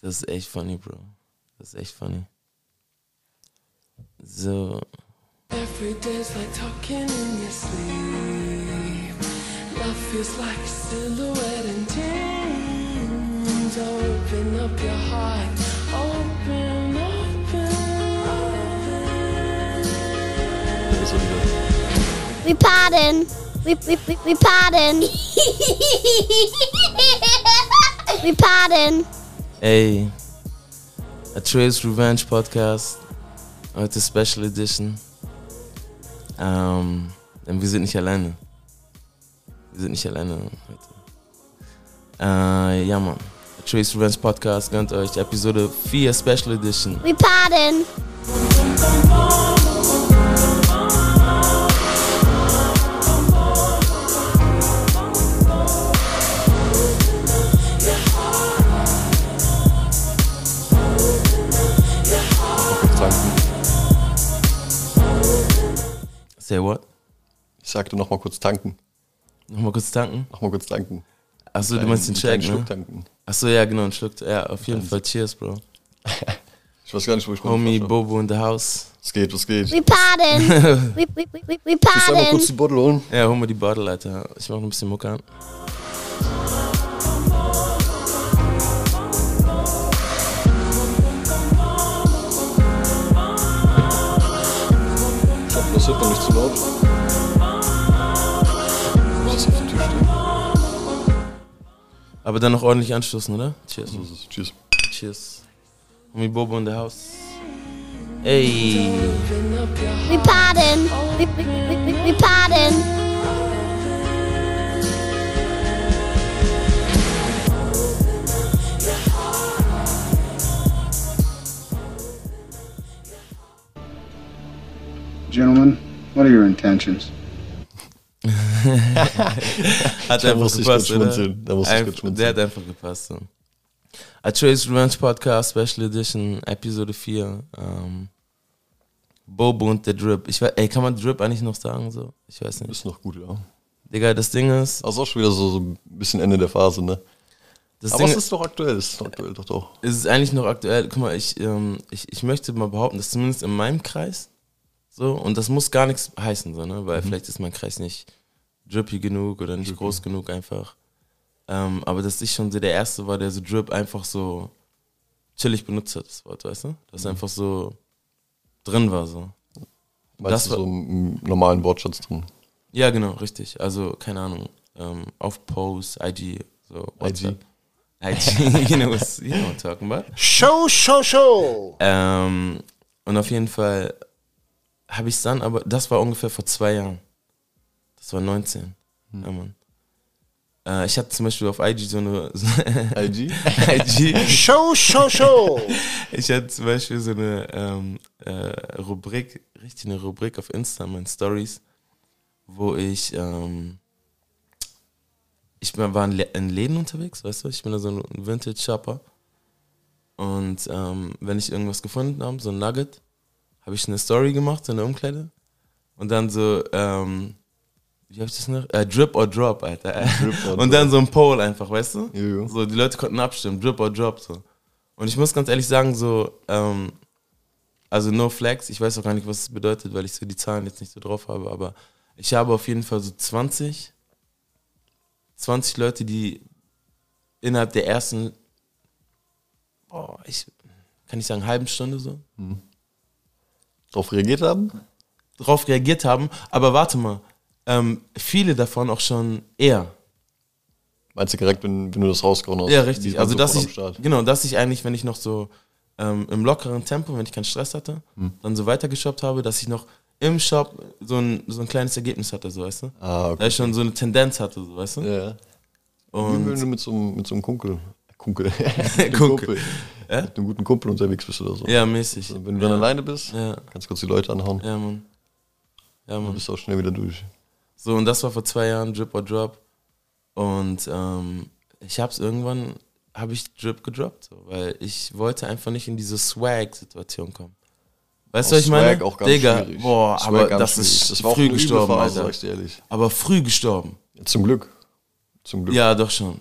Das ist echt funny, Bro. Das ist echt funny. So. Every day's like talking in your sleep. Love feels like a silhouette in dreams. Open up your heart. Open, open, open. We pardon. We, we, we, we pardon. we pardon. Ey. A Trace Revenge Podcast. Heute Special Edition. Ähm, denn wir sind nicht alleine. Wir sind nicht alleine heute. Äh, ja, Mann. A Trace Revenge Podcast gönnt euch Episode 4 Special Edition. We pardon. Say what? Ich sagte noch mal kurz tanken. Noch mal kurz tanken? Noch mal kurz tanken. Achso, du meinst den Check, ne? Schluck tanken. Achso, ja, genau, ein Schluck. Ja, auf jeden Fall. Cheers, Bro. ich weiß gar nicht, wo ich bin. Homie Bobo in the house. Was geht, was geht? We pardon. we, we, we, we pardon. mal kurz die Bottle holen? Ja, hol mal die Bottle, Alter. Ich mach noch ein bisschen Mucke an. Das wird nicht zu laut. Muss das auf dem Tisch stehen. Aber dann noch ordentlich anstoßen, oder? Cheers. So ist es. Cheers. Cheers. Homie Bobo in the house. Ey. We pardon. We, we, we, we pardon. Gentlemen, what are your intentions? hat da einfach gepasst, oder? Da muss Einf der hat einfach gepasst. So. A Trace Revenge Podcast Special Edition, Episode 4. Ähm, Bobo und der Drip. Ich weiß, ey, kann man Drip eigentlich noch sagen? So? Ich weiß nicht. Ist noch gut, ja. Digga, das Ding ist. Also auch schon wieder so, so ein bisschen Ende der Phase, ne? Das Aber Ding, es ist doch aktuell, es ist aktuell, doch doch. Es ist eigentlich noch aktuell. Guck mal, ich, ähm, ich, ich möchte mal behaupten, dass zumindest in meinem Kreis so, und das muss gar nichts heißen, so, ne? weil mhm. vielleicht ist mein Kreis nicht drippy genug oder nicht okay. groß genug einfach. Ähm, aber dass ich schon so der Erste war, der so Drip einfach so chillig benutzt hat, das Wort, weißt du? Dass mhm. einfach so drin war. So. Weißt das du, war, so im normalen Wortschatz drin? Ja, genau, richtig. Also, keine Ahnung, ähm, auf Post, IG, so WhatsApp. IG. IG, you know, what, you know what I'm talking about. Show, show, show! Ähm, und auf jeden Fall habe ich es dann, aber das war ungefähr vor zwei Jahren. Das war 19. Hm. Ja, Mann. Äh, ich hatte zum Beispiel auf IG so eine. So IG? IG. Show, show, show! ich hatte zum Beispiel so eine ähm, äh, Rubrik, richtig eine Rubrik auf Insta, meine Stories, wo ich. Ähm, ich war in Läden unterwegs, weißt du? Ich bin da so ein Vintage-Shopper. Und ähm, wenn ich irgendwas gefunden habe, so ein Nugget, habe ich eine Story gemacht, so eine Umkleide. Und dann so, ähm, wie habe ich das noch? Äh, Drip or Drop, Alter. Drip or und dann so ein Poll einfach, weißt du? Jo. So, die Leute konnten abstimmen, Drip or Drop, so. Und ich muss ganz ehrlich sagen, so, ähm, also no flex, ich weiß auch gar nicht, was es bedeutet, weil ich so die Zahlen jetzt nicht so drauf habe, aber ich habe auf jeden Fall so 20, 20 Leute, die innerhalb der ersten, boah, ich kann ich sagen, halben Stunde so, mhm Darauf reagiert haben? Darauf reagiert haben, aber warte mal, ähm, viele davon auch schon eher. Meinst du direkt, wenn, wenn du das rausgehauen hast? Ja, richtig. Also, dass ich, genau, dass ich eigentlich, wenn ich noch so ähm, im lockeren Tempo, wenn ich keinen Stress hatte, hm. dann so weitergeshoppt habe, dass ich noch im Shop so ein, so ein kleines Ergebnis hatte, so weißt du? Ah, okay. Da ich schon so eine Tendenz hatte, so weißt du? Ja. Und Wie wenn du mit so, mit so einem Kunkel Kunkel. Kumpel. Ja? Mit einem guten Kumpel unterwegs bist oder so. Ja, mäßig. Also, wenn du dann ja. alleine bist, ja. kannst du kurz die Leute anhauen. Ja, Mann. Ja, Mann. Dann bist du auch schnell wieder durch. So, und das war vor zwei Jahren Drip or Drop. Und ähm, ich hab's irgendwann, habe ich Drip gedroppt, so, weil ich wollte einfach nicht in diese Swag-Situation kommen. Weißt du, was ich meine? Auch ganz Digga, schwierig. boah, Swag aber das schwierig. ist das war früh gestorben, Alter. Ehrlich. Aber früh gestorben. Ja, zum Glück. Zum Glück. Ja, doch schon.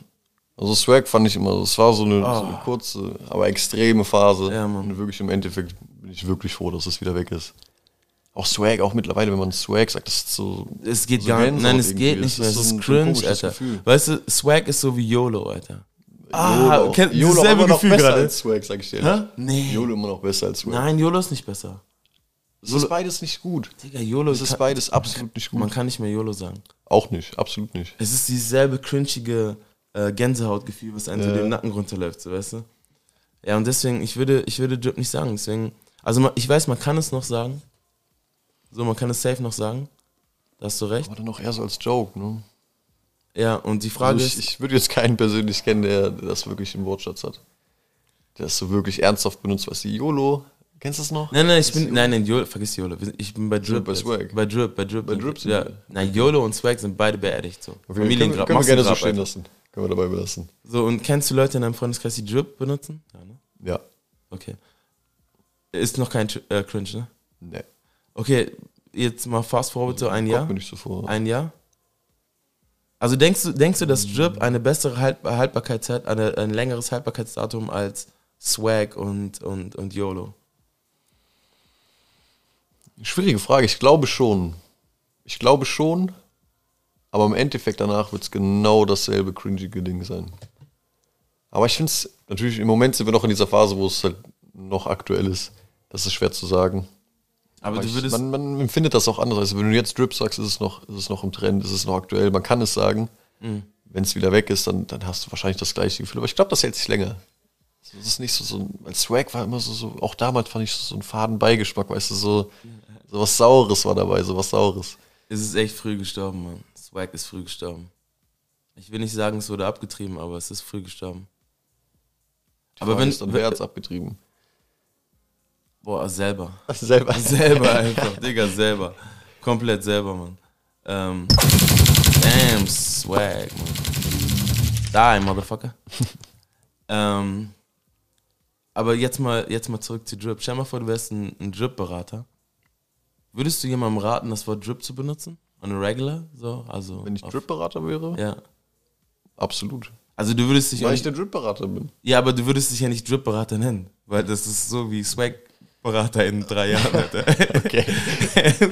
Also Swag fand ich immer, es war so eine, oh. so eine, kurze, aber extreme Phase. Ja, Mann. Und wirklich im Endeffekt bin ich wirklich froh, dass es wieder weg ist. Auch Swag, auch mittlerweile, wenn man Swag sagt, das ist so. Es geht so gar nicht, nein, es geht nicht mehr, es so ist ein- cringe, so Alter. Gefühl. Weißt du, Swag ist so wie YOLO, Alter. Ah, YOLO, kennt- YOLO dasselbe aber noch Gefühl besser gerade. als Swag, sag ich dir. Hä? Nee. YOLO immer noch besser als Swag. Nein, YOLO ist nicht besser. Es ist beides nicht gut. Digga, YOLO Es ist kann- beides absolut nicht gut. Man kann nicht mehr YOLO sagen. Auch nicht, absolut nicht. Es ist dieselbe cringige äh, Gänsehautgefühl, was einem so Ja. den Nacken runterläuft, so, weißt du? Ja, und deswegen, ich würde, ich würde Drip nicht sagen. Deswegen, also ich weiß, man kann es noch sagen. So, man kann es safe noch sagen. Da hast du recht. Aber dann auch eher so als Joke, ne? Ja, und die Frage Also ich, ist, ich würde jetzt keinen persönlich kennen, der, das wirklich im Wortschatz hat. Der das so wirklich ernsthaft benutzt, was die YOLO. Kennst du das noch? Nein, nein, ich Das bin, nein, nein, YOLO, vergiss YOLO. Ich bin bei Drip. bei. Swag. Bei Drip, bei Drip. Bei Drip sind ja. wir. Nein, YOLO und Swag sind beide beerdigt, so. Okay, können, wir- können wir gerne so stehen lassen. Können wir dabei belassen. So, und kennst du Leute in deinem Freundeskreis, die Drip benutzen? Ja, ne? Ja. Okay. Ist noch kein äh, Cringe, ne? Nee. Okay, jetzt mal fast forward so ein Jahr. mir nicht so vor. Ein Jahr? Also denkst du, denkst du, dass Drip eine bessere halt Haltbarkeit hat, eine, ein längeres Haltbarkeitsdatum als Swag und, und, und YOLO? Schwierige Frage. Ich glaube schon. Ich glaube schon. Aber im Endeffekt danach wird es genau dasselbe cringige Ding sein. Aber ich finde es, natürlich, im Moment sind wir noch in dieser Phase, wo es halt noch aktuell ist. Das ist schwer zu sagen. Aber du ich, würdest. man, man empfindet das auch anders. Also wenn du jetzt Drip sagst, ist es noch, ist es noch im Trend, ist es noch aktuell. Man kann es sagen. Mhm. Wenn es wieder weg ist, dann, dann hast du wahrscheinlich das gleiche Gefühl. Aber ich glaube, das hält sich länger. Das ist nicht so, so ein, Swag war immer so, so, auch damals fand ich so, so einen faden Beigeschmack, weißt du, so, so was Saures war dabei, so was Saures. Es ist echt früh gestorben, Mann. Swag ist früh gestorben. Ich will nicht sagen, es wurde abgetrieben, aber es ist früh gestorben. Die Aber wenn- ist dann wer hat's abgetrieben? Boah, selber. Selber. selber einfach, Digga, selber. Komplett selber, Mann. Ähm, damn, Swag, Mann. Die, Motherfucker. ähm, aber jetzt mal, jetzt mal zurück zu Drip. Stell mal vor, du wärst ein, ein Drip-Berater. Würdest du jemandem raten, das Wort Drip zu benutzen? On a regular? So, also Wenn ich Drip-Berater wäre? Ja. Absolut. Also du würdest dich Weil ich nicht, der Drip-Berater bin. Ja, aber du würdest dich ja nicht Drip-Berater nennen. Weil das ist so wie Swag-Berater in drei Jahren, Alter. Okay.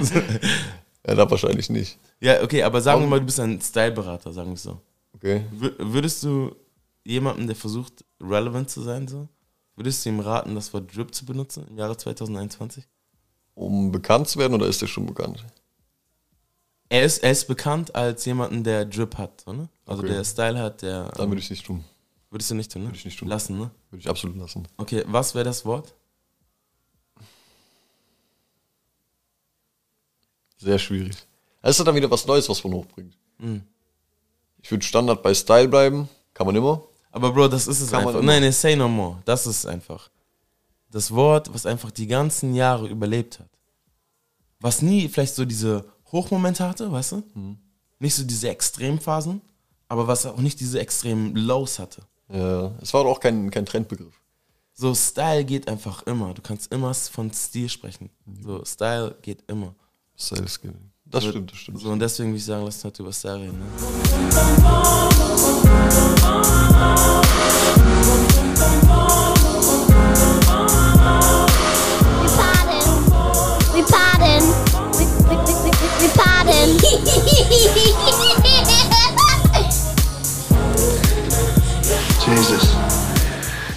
ja, da wahrscheinlich nicht. Ja, okay, aber sagen wir mal, du bist ein Style-Berater, sagen wir so. Okay. Wür- Würdest du jemandem, der versucht, relevant zu sein, so, würdest du ihm raten, das Wort Drip zu benutzen im Jahre 2021? Um bekannt zu werden oder ist der schon bekannt? Er ist, er ist bekannt als jemanden, der Drip hat, so, ne? Also Okay. der Style hat, der. Dann würde ich es nicht tun. Würdest du nicht tun, ne? Würde ich nicht tun. Lassen, ne? Würde ich absolut lassen. Okay, was wäre das Wort? Sehr schwierig. Das ist dann wieder was Neues, was man hochbringt. Mhm. Ich würde Standard bei Style bleiben. Kann man immer. Aber Bro, das ist es Kann einfach. Nein, nee, say no more. Das ist es einfach. Das Wort, was einfach die ganzen Jahre überlebt hat. Was nie vielleicht so diese Hochmomente hatte, weißt du? Mhm. Nicht so diese Extremphasen, aber was auch nicht diese extremen Lows hatte. Ja, es war auch kein, kein Trendbegriff. So, Style geht einfach immer. Du kannst immer von Stil sprechen. So, Style geht immer. Style ist ge- Das So- stimmt, das stimmt. So, und deswegen würde ich sagen, lass uns heute über Style reden. Ne? Pardon. Jesus.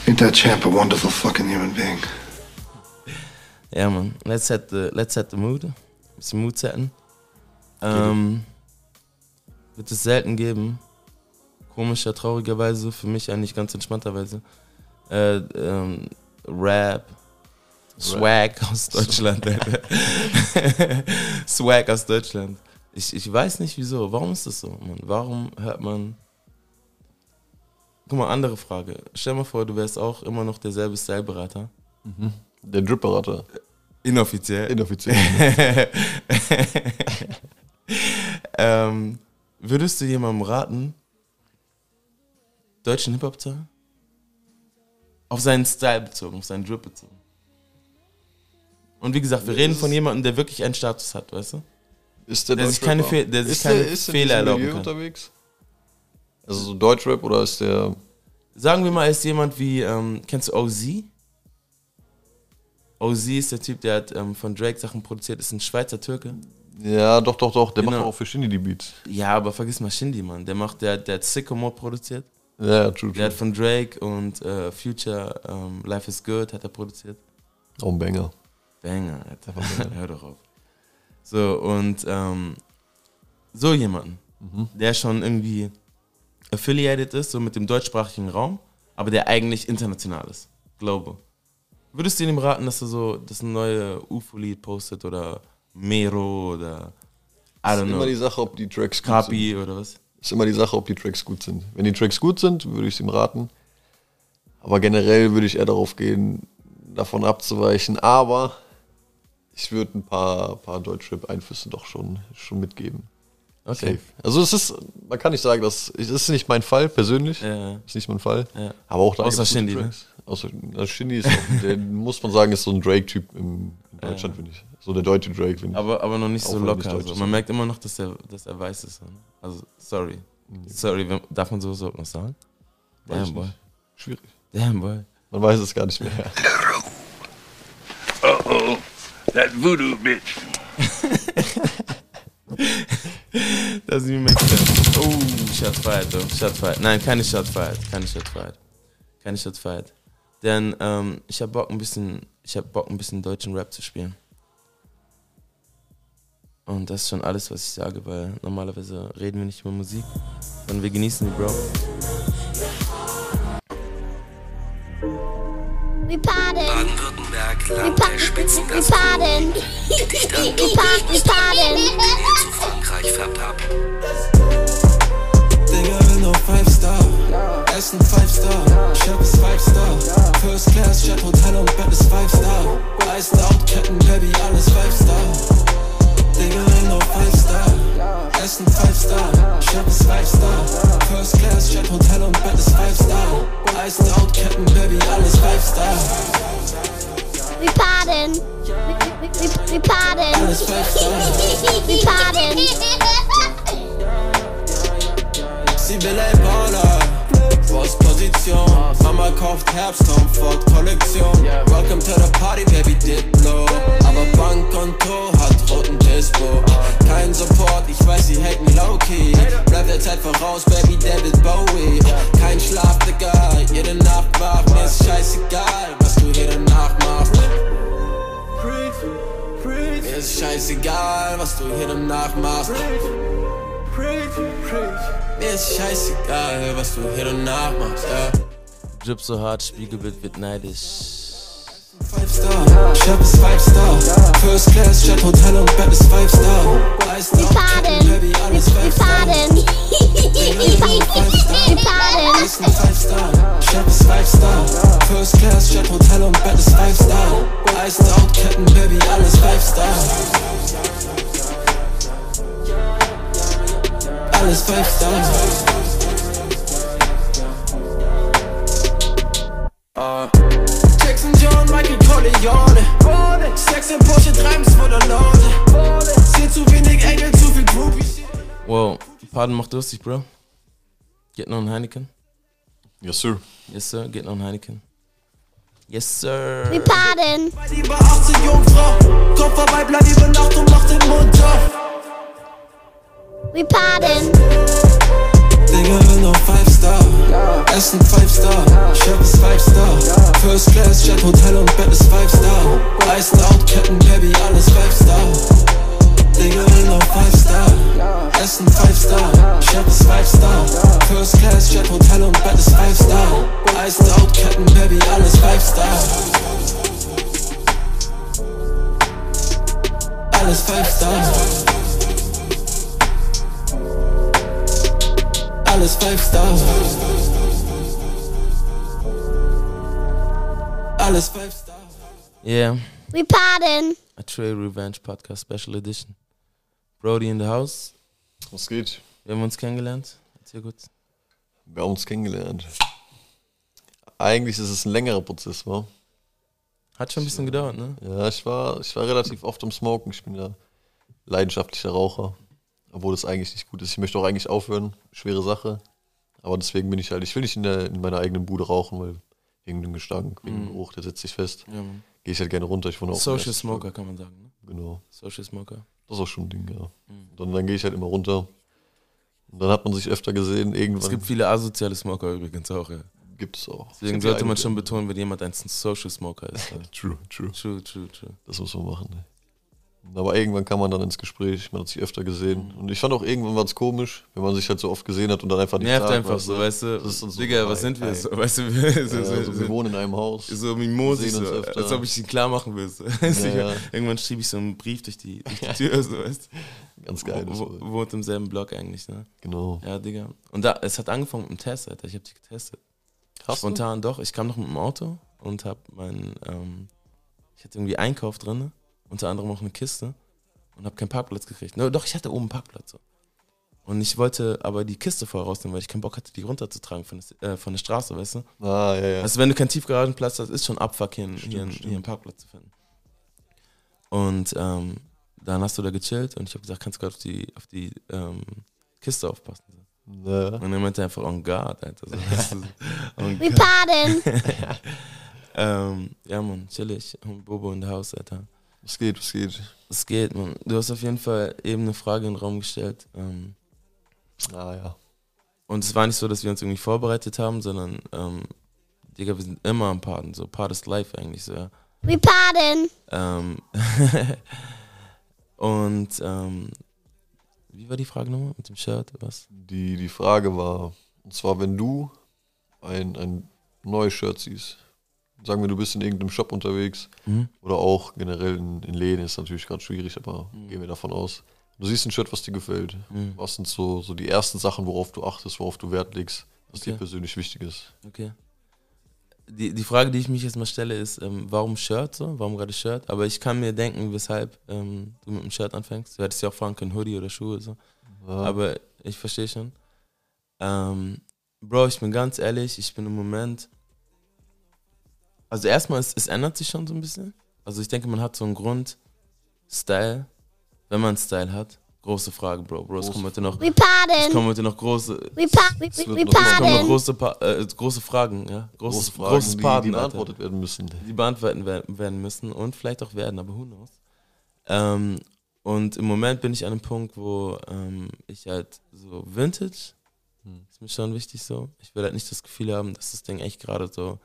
Ain't that champ a wonderful fucking human being? Ja, man. Let's set the, let's set the mood. Bisschen Mood setten. Ähm, wird es selten geben. Komischer, traurigerweise, für mich eigentlich ganz entspannterweise. Äh, ähm, Rap. Swag aus Deutschland. Alter. Swag aus Deutschland. Ich, ich weiß nicht wieso. Warum ist das so, Mann? Warum hört man. Guck mal, andere Frage. Stell mal vor, du wärst auch immer noch derselbe Styleberater. Der Drip-Berater. Inoffiziell. Inoffiziell. ähm, würdest du jemandem raten, deutschen Hip-Hop zu hören? Auf seinen Style bezogen, auf seinen Drip bezogen. Und wie gesagt, wir reden von jemandem, der wirklich einen Status hat, weißt du? Ist der, Der sich keine Fe- der sich ist keine der, ist Fehler erlauben kann. unterwegs? Also so Deutschrap oder ist der. Sagen wir mal, ist jemand wie, ähm, kennst du OZ? OZ ist der Typ, der hat ähm, von Drake Sachen produziert, ist ein Schweizer Türke. Ja, doch, doch, doch. Der Genau. macht auch für Shindy die Beats. Ja, aber vergiss mal Shindy, Mann. Der macht, der, der hat Sicko Mode produziert. Ja, ja, true, Der hat true. von Drake und äh, Future ähm, Life is Good hat er produziert. Auch ein Banger. Banger, Alter. Hör doch auf. So, und ähm, so jemanden, der schon irgendwie affiliated ist, so mit dem deutschsprachigen Raum, aber der eigentlich international ist. Global. Würdest du ihm raten, dass er so das neue UFO-Lied postet oder Mero oder I Ist don't immer die know, Sache, ob die Tracks gut Kapi oder was? sind. Ist immer die Sache, ob die Tracks gut sind. Wenn die Tracks gut sind, würde ich es ihm raten. Aber generell würde ich eher darauf gehen, davon abzuweichen. Aber ich würde ein paar, paar Deutschrap-Einflüsse doch schon, schon mitgeben. Okay. Safe. Also es ist, man kann nicht sagen, dass es ist nicht mein Fall persönlich. Ja. Ist nicht mein Fall. Ja. Aber auch da Außer Shindy, ne? Außer also Shindy ist auch, der muss man sagen, ist so ein Drake-Typ in Deutschland, finde ich. So der deutsche Drake, finde ich. Aber, aber noch nicht Auch so er nicht locker. deutsch So. ist. Man merkt immer noch, dass er, dass er weiß ist. ne? Also, sorry. Sorry, wenn- darf man sowas überhaupt noch sagen? Weiß Damn, boy. nicht. Schwierig. Damn, boy. Man weiß es gar nicht mehr. That voodoo bitch. Das ist wie Mexican. Oh, Shot fired, though. Shot fired. Nein, keine Shot fired. Keine Shot fired. Keine Shot fired. Denn ähm, ich hab Bock ein bisschen, ich hab Bock ein bisschen deutschen Rap zu spielen. Und das ist schon alles, was ich sage, weil normalerweise reden wir nicht über Musik, sondern wir genießen die, Bro. We pardon. Land der we Spitzengastronomie. we pardon. Zu Frankreich färbt ab. Digga will nur 5 Star. Essen 5 Star. Chef ist 5 Star. First Class, Jet, Hotel und Bett ist 5 Star. Iced Out, Ketten, Baby, alles 5 Star. Digga will nur 5 Star. Essen 5 Star. Chef ist 5 Star. First Class, Jet, Hotel und Bett ist 5 Star. Iced Out, Ketten, Baby, alles 5 Star. Alles 5 Star. We pardon. Sie will ein Baller, Boss-Position Mama kauft Herbst-Comfort, Kollektion. Welcome to the party, Baby Diplo. Aber Bankkonto hat roten Dispo. Kein Support, ich weiß, sie hate me low-key. Rap der Zeit voraus, Baby David Bowie. Kein Schlaf, Digga, jede Nacht wach Mir ist scheißegal, was du jede Nacht machst Mir ist scheißegal, was du jede Nacht machst Mir ist scheißegal, was du hier danach machst, ja. Drip so hart, Spiegelbild wird neidisch. 5 Star, Chef ist 5 Star. First Class, Jet, Hotel und Bett ist 5 Star. Iced We Out, pardon. Ketten, Baby, We, alles we 5 Star. pardon. We pardon. Essen 5 Star, Chef ist 5 Star. First Class, Jet, Hotel und Bett ist 5 Star. Iced Out, Ketten, Baby, alles 5 Star. Alles 5 Star. Jackson John, Michael Corleone Sex im Porsche, treibens vor der Laune Seh zu wenig Engel, zu viel Groupies Wow, Pardon macht durstig, Bro. Geht noch ein Heineken? Yes, sir. Yes, sir. Geht noch ein Heineken? Yes, sir. We pardon. Lieber 18 Jungfrau Komm vorbei, bleib über Nacht und mach den Mund auf We pardon. Digga will nur 5 Star. Essen 5 Star Chef ist 5 Star. First Class, Jet, Hotel und Bett ist 5 Star. Iced Out, Ketten, Baby, alles 5 Star. Digga will nur 5 Star. Essen 5 Star Chef ist 5 Star. First Class, Jet, Hotel und Bett ist 5 Star. Iced Out, Ketten, Baby, alles 5 Star. Alles 5 Star Alles 5 Star Alles 5 Star Yeah. We pardon. A Trail Revenge Podcast Special Edition. Brody in the house. Was geht? Wir haben uns kennengelernt. Erzähl kurz. Wir haben uns kennengelernt. Eigentlich ist es ein längerer Prozess, wa? Hat schon ein bisschen gedauert, ne? Ja, ich war, ich war relativ oft am Smoken. Ich bin ja leidenschaftlicher Raucher. Obwohl das eigentlich nicht gut ist. Ich möchte auch eigentlich aufhören. Schwere Sache. Aber deswegen bin ich halt, ich will nicht in, der, in meiner eigenen Bude rauchen, weil wegen dem Gestank, wegen dem Geruch, der setzt sich fest. Ja. Gehe ich halt gerne runter. Ich wohne auch Social Smoker kann man sagen. Ne? Genau. Social Smoker. Das ist auch schon ein Ding, ja. Mhm. Dann, dann gehe ich halt immer runter. Und dann hat man sich öfter gesehen. Irgendwann Es gibt viele asoziale Smoker übrigens auch. Ja. gibt es auch. Deswegen sollte man schon betonen, wenn jemand ein Social Smoker ist. True, true. True, true, true. Das muss man machen. Ne? Aber irgendwann kam man dann ins Gespräch, man hat sich öfter gesehen. Und ich fand auch irgendwann war es komisch, wenn man sich halt so oft gesehen hat und dann einfach nicht Nervt einfach so, weißt du? Das so Digga, was sind wir? So, weißt du, Ja, so, also wir wohnen in einem Haus. so mimosig, sehen uns so, öfter. als ob ich ihn klar machen will. So. ja. Irgendwann schiebe ich so einen Brief durch die, durch die Tür, so, weißt Ganz du? geil. Wo, wo, wohnt im selben Block eigentlich, ne? genau. Ja, Digga. Und da, es hat angefangen mit dem Test, Alter. Ich habe dich getestet. Hast du? Spontan doch. Ich kam noch mit dem Auto und habe meinen, ähm, ich hatte irgendwie Einkauf drin, unter anderem auch eine Kiste und habe keinen Parkplatz gekriegt. No, doch, ich hatte oben einen Parkplatz. So. Und ich wollte aber die Kiste vorher rausnehmen, weil ich keinen Bock hatte, die runterzutragen von der, äh, von der Straße, weißt du? Ah, ja, ja. Also wenn du keinen Tiefgaragenplatz hast, ist schon Abfuck, hier, hier, hier stimmt. einen Parkplatz zu finden. Und ähm, dann hast du da gechillt und ich habe gesagt, kannst du gerade auf die, auf die ähm, Kiste aufpassen. So. ja. Und er meinte einfach on guard, Alter. So, weißt du, on We pardon. Ähm, ja, Mann, chillig. Und Bobo in der Haus, Alter. Was geht, was geht? Es geht, Mann. Du hast auf jeden Fall eben eine Frage in den Raum gestellt. Ähm, Ah, ja. und es war nicht so, dass wir uns irgendwie vorbereitet haben, sondern, ähm, Digga, wir sind immer am Paden. So, Part ist live eigentlich so, ja. We pardon. Ähm, und, ähm, wie war die Frage nochmal? Mit dem Shirt, was? Die, die Frage war, und zwar, wenn du ein, ein neues Shirt siehst, sagen wir, du bist in irgendeinem Shop unterwegs Mhm. oder auch generell in, in Läden, ist natürlich gerade schwierig, aber gehen wir davon aus. Du siehst ein Shirt, was dir gefällt. Mhm. Was sind so, so die ersten Sachen, worauf du achtest, worauf du Wert legst, was dir Okay. persönlich wichtig ist? Okay. Die, die Frage, die ich mich jetzt mal stelle, ist, ähm, warum Shirt so? Warum gerade Shirt? Aber ich kann mir denken, weshalb ähm, du mit dem Shirt anfängst. Du hättest ja auch fragen können, Hoodie oder Schuhe. So. Ja, Aber ich verstehe schon. Ähm, Bro, ich bin ganz ehrlich, ich bin im Moment. Also erstmal, es, es ändert sich schon so ein bisschen. Also ich denke, man hat so einen Grund-Style, wenn man Style hat. Große Frage, Bro. Bro, es kommen heute noch, We es kommen heute noch große, Es wird noch- es kommen noch große, pa äh, große Fragen, ja. Großes, große Fragen, großes die, Paden, die Alter beantwortet werden müssen. die beantworten werden, werden müssen und vielleicht auch werden, aber who knows. Ähm, und im Moment bin ich an einem Punkt, wo ähm, ich halt so Vintage, Hm. ist mir schon wichtig so. Ich will halt nicht das Gefühl haben, dass das Ding echt gerade so